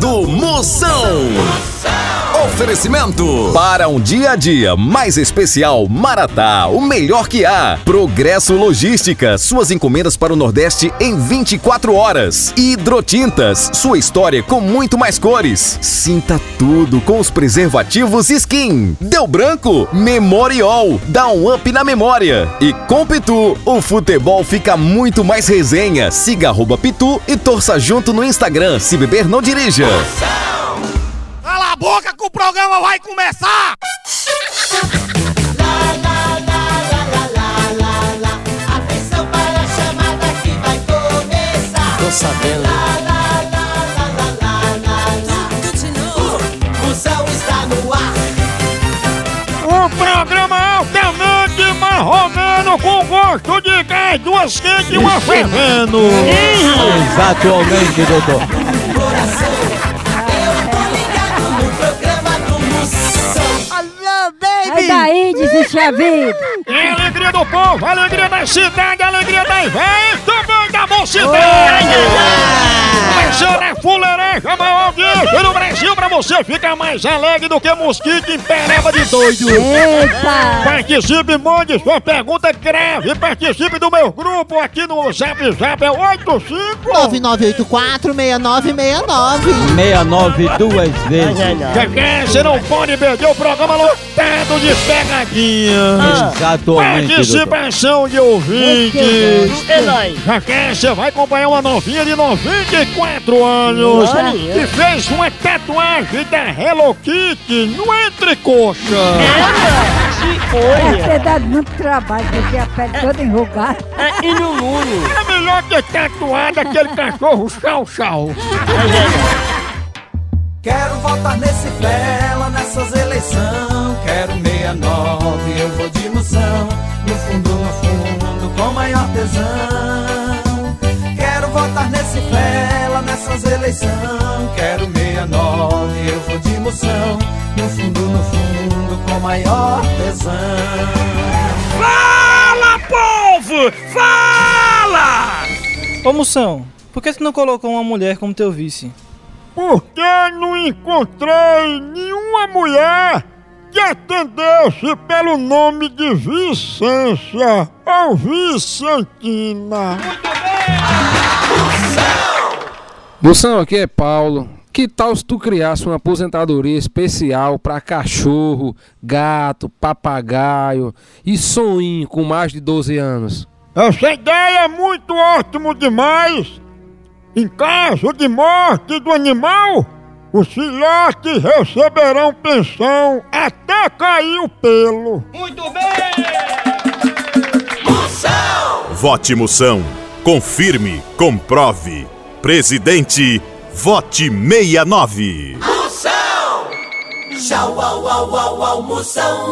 Do Moção. Oferecimento para um dia a dia mais especial Maratá, o melhor que há. Progresso Logística, suas encomendas para o Nordeste em 24 horas. Hidrotintas, sua história com muito mais cores. Sinta tudo com os preservativos Skin. Deu branco? Memorial, dá um up na memória. E com Pitu, o futebol fica muito mais resenha. Siga arroba Pitu e torça junto no Instagram. Se beber, não dirija. Cala a boca que o programa vai começar! Atenção para a chamada que vai começar. Tô sabendo. Fusão está no ar. O programa é altamente marromeno com gosto de gás, duas quentes e uma fervendo. Exatamente, doutor. Daí, deschavido! É a alegria do povo, a alegria da cidade, a alegria da inveja, também da mocidade. Começando a fuleireja maior audiência no Brasil pra você ficar mais alegre do que mosquito em pereba de doido. Eita! Participe, mande sua pergunta grave. Participe do meu grupo aqui no Zap Zap é 85 9984-6969. 69 duas vezes. Cheguei, você não pode perder o programa lotado de pegadinha. Exatamente, doutor. Participação de ouvintes. É nóis. Jaqué, você vai acompanhar uma novinha de 94 anos Olha. que fez uma tatuagem da Hello Kitty no entrecoxa. Deve ter dado muito trabalho, porque a pele toda enrugada. É, e no mundo? É melhor ter tatuado aquele cachorro chau-chau. Quero votar nesse fela nessas eleições. Quero 69, eu vou de moção. No fundo, no fundo, com maior tesão. Quero votar nesse fela nessas eleições. Quero 69, eu vou de moção. No fundo, no fundo, com maior tesão. Fala, povo! Fala! Ô Moção, por que tu não colocou uma mulher como teu vice? Porque não encontrei nenhuma mulher que atendesse pelo nome de Vicência ou Vicentina. Moção, aqui é Paulo. Que tal se tu criasse uma aposentadoria especial para cachorro, gato, papagaio e soninho com mais de 12 anos? Essa ideia é muito ótimo demais. Em caso de morte do animal, os filhotes receberão pensão até cair o pelo. Vote Moção. Confirme, comprove. Presidente, vote 69. Moção. Tchau, au, au, au, au, Moção.